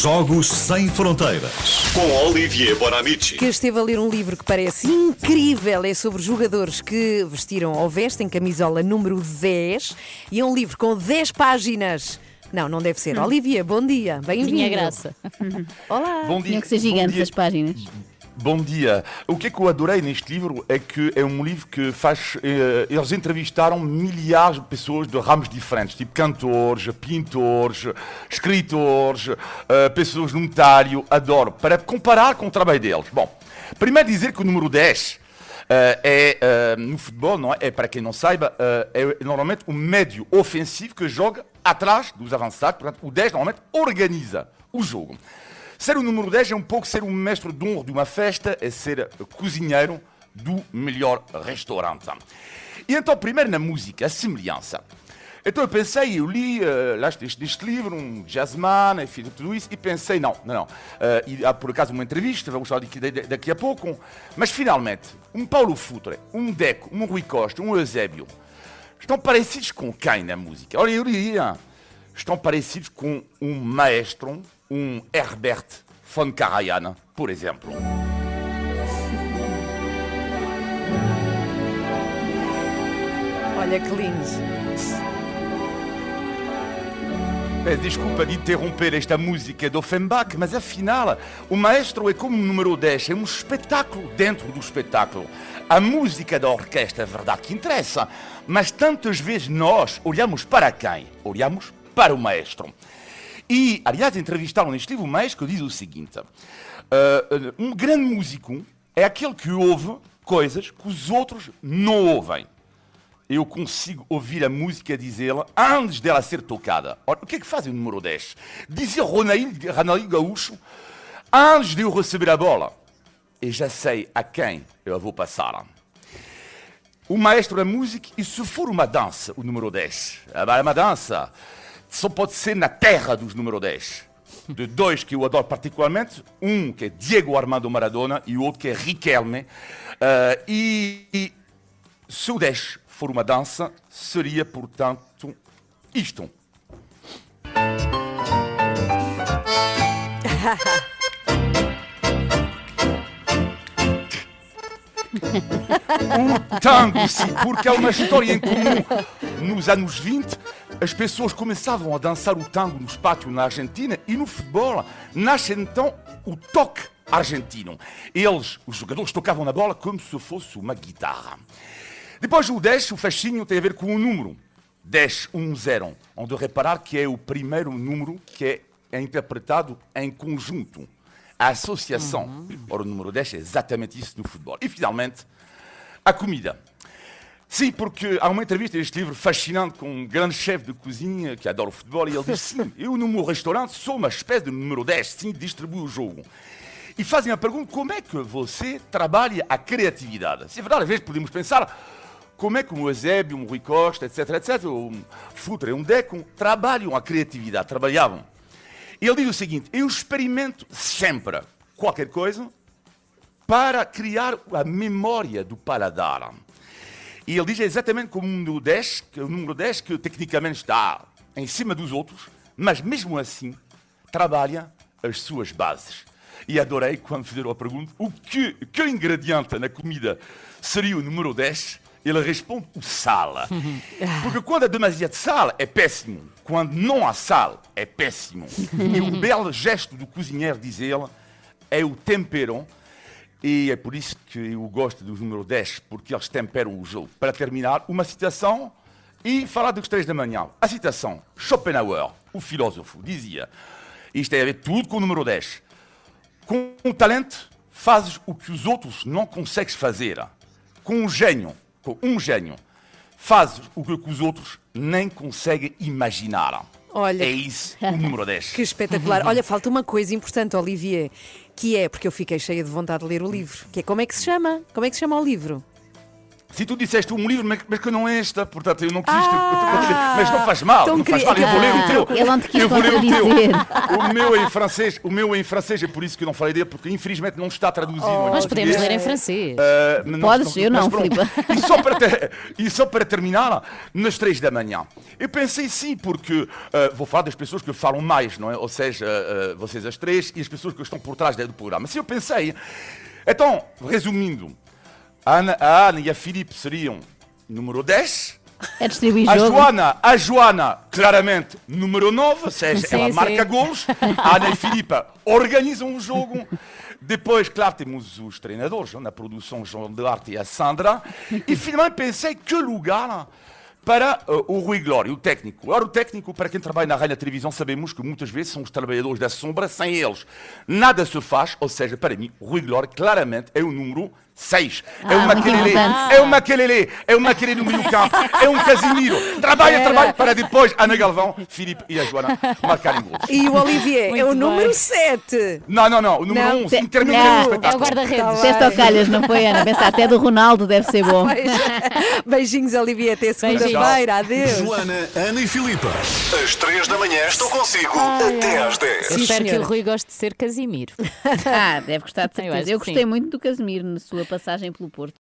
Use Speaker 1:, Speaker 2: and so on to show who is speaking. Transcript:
Speaker 1: Jogos Sem Fronteiras. Com Olivier Bonamici.
Speaker 2: Que esteve a ler um livro que parece incrível. É sobre jogadores que vestiram ou vestem camisola número 10. E é um livro com 10 páginas. Não, não deve ser. Olivier, bom dia. Bem-vindo.
Speaker 3: Tinha graça.
Speaker 2: Olá.
Speaker 4: Bom dia.
Speaker 3: Tinha que ser
Speaker 4: dia.
Speaker 3: as páginas.
Speaker 4: Bom dia. O que é que eu adorei neste livro é que é um livro que faz. eh, eles entrevistaram milhares de pessoas de ramos diferentes, tipo cantores, pintores, escritores, eh, pessoas no notário. Adoro. Para comparar com o trabalho deles. Bom, primeiro dizer que o número 10. eh, é, no futebol, não é? É, para quem não saiba, é normalmente o médio ofensivo que joga atrás dos avançados. Portanto, o 10 normalmente organiza o jogo. Ser o número 10 é um pouco ser o mestre de honra de uma festa, é ser cozinheiro do melhor restaurante. E então, primeiro na música, a semelhança. Então eu pensei, eu li eh, lá este, este livro, um jazzman, enfim, tudo isso, e pensei, não, não, não. Eh, e há por acaso uma entrevista, vamos falar daqui, daqui a pouco, mas finalmente, um Paulo Futre, um Deco, um Rui Costa, um Eusébio, estão parecidos com quem na música? Olha, eu diria, estão parecidos com um maestro, um Herbert von Karajan, por exemplo.
Speaker 2: Olha que lindo.
Speaker 4: Peço desculpa de interromper esta música de Offenbach, mas afinal, o maestro é como o número 10, é um espetáculo dentro do espetáculo. A música da orquestra é verdade que interessa, mas tantas vezes nós olhamos para quem? Olhamos para o maestro. E, aliás, entrevistaram neste livro o maestro que diz o seguinte: "Ah, um grande músico é aquele que ouve coisas que os outros não ouvem eu consigo ouvir a música dizê-la antes dela ser tocada. Ora, o que é que faz o número 10? Dizia Ronaldinho, Gaúcho antes de eu receber a bola. E já sei a quem eu vou passar. O maestro da música, e se for uma dança, o número 10? Ah, bah, Uma dança só pode ser na terra dos número 10. De dois que eu adoro particularmente, um que é Diego Armando Maradona e o outro que é Riquelme. Ah, e, e se o 10 for uma dança, seria, portanto, isto. O tango, sim, porque há uma história em comum. Nos anos 20, as pessoas começavam a dançar o tango nos pátios na Argentina e no futebol nasce então o toque argentino. Eles, os jogadores, tocavam na bola como se fosse uma guitarra. Depois o 10, o fascínio tem a ver com o número. 10, 1, 0. Onde reparar que é o primeiro número que é interpretado em conjunto. A associação. Ora, o número 10 é exatamente isso no futebol. E finalmente, a comida. Sim, porque há uma entrevista neste livro fascinante com um grande chefe de cozinha que adora o futebol e ele diz: Sim, eu no meu restaurante sou uma espécie de número 10, sim, distribuo o jogo. E fazem a pergunta: como é que você trabalha a criatividade? Se é verdade, às vezes podemos pensar como é que um Eusébio, um Rui Costa, etc, etc, um Futre, um Deco, trabalham a criatividade, trabalhavam. Ele diz o seguinte: eu experimento sempre qualquer coisa para criar a memória do paladar. E ele diz exatamente como o número 10, que o número 10 que tecnicamente está em cima dos outros, mas mesmo assim trabalha as suas bases. E adorei quando fizeram a pergunta: o que, que ingrediente na comida seria o número 10? Ele responde: o sal. Porque quando há demasiado sal, é péssimo. Quando não há sal, é péssimo. E o belo gesto do cozinheiro, diz ele, é o tempero. E é por isso que eu gosto dos número 10, porque eles temperam o jogo. Para terminar, uma citação e falar dos três da manhã. A citação, Schopenhauer, o filósofo, dizia, isto tem a ver tudo com o número 10. Com um talento, fazes o que os outros não consegues fazer. Com um gênio, com um gênio, fazes o que os outros nem conseguem imaginar.
Speaker 2: Olha,
Speaker 4: É isso, o número 10.
Speaker 2: que espetacular. Olha, falta uma coisa importante, Olivier, que é, porque eu fiquei cheia de vontade de ler o livro, que é como é que se chama? Como é que se chama o livro?
Speaker 4: Se tu disseste um livro, mas, que não é esta, portanto eu não quis.
Speaker 2: Ah,
Speaker 4: mas não faz mal,
Speaker 2: tão
Speaker 4: não faz mal, eu vou ler o teu.
Speaker 3: Ele não te quis
Speaker 4: eu vou ler o teu. O meu é em francês, o meu é em francês, é por isso que eu não falei dele, porque infelizmente não está traduzido. em
Speaker 5: Nós podemos ler em francês.
Speaker 4: Uh,
Speaker 3: Podes, eu não. Filipe.
Speaker 4: E só, para ter- e só para terminar, nas três da manhã, eu pensei sim, porque uh, vou falar das pessoas que falam mais, não é? Ou seja, uh, vocês as três e as pessoas que estão por trás do programa. Se eu pensei, então, resumindo, Ana, a Ana e a Filipe seriam número 10.
Speaker 3: É distribuir
Speaker 4: A
Speaker 3: jogo.
Speaker 4: Joana, a Joana, claramente, número 9, ou seja,
Speaker 5: Sim,
Speaker 4: ela
Speaker 5: sim.
Speaker 4: marca gols. A Ana e Filipe organizam o jogo. Depois, claro, temos os treinadores, na produção João de Arte e a Sandra. E finalmente pensei que lugar para uh, o Rui Glória, o técnico. Ora, o técnico, para quem trabalha na rádio e na televisão, sabemos que muitas vezes são os trabalhadores da sombra, sem eles nada se faz. Ou seja, para mim, o Rui Glória claramente é o número 6. É
Speaker 3: Ah,
Speaker 4: o
Speaker 3: muito
Speaker 4: Maquelele,
Speaker 3: importante.
Speaker 4: é o Maquelele, é o Maquelele no meio campo, é um Casimiro. Trabalha, trabalha, para depois Ana Galvão, Filipe e a Joana marcarem gols.
Speaker 2: E o Olivier é o número
Speaker 5: bem.
Speaker 2: 7.
Speaker 4: Não, não, não, o número
Speaker 2: Não,
Speaker 4: 11,
Speaker 3: te-
Speaker 4: intermediário
Speaker 3: não,
Speaker 4: do
Speaker 5: É o
Speaker 4: espetáculo.
Speaker 5: guarda-redes.
Speaker 3: Disseste ao calhas, não foi, Ana? Pensaste, é do Ronaldo, deve ser bom.
Speaker 2: Beijinhos, Olivier. Até segunda-feira. Adeus.
Speaker 1: Joana, Ana e Filipa. Às três da manhã estou consigo até às 10.
Speaker 5: Eu
Speaker 2: Sim,
Speaker 5: espero que
Speaker 2: senhora.
Speaker 5: o Rui goste de ser Casimiro.
Speaker 3: Ah, deve gostar de
Speaker 5: Eu acho
Speaker 3: Eu
Speaker 5: que
Speaker 3: gostei
Speaker 5: sim.
Speaker 3: muito do Casemiro na sua passagem pelo Porto.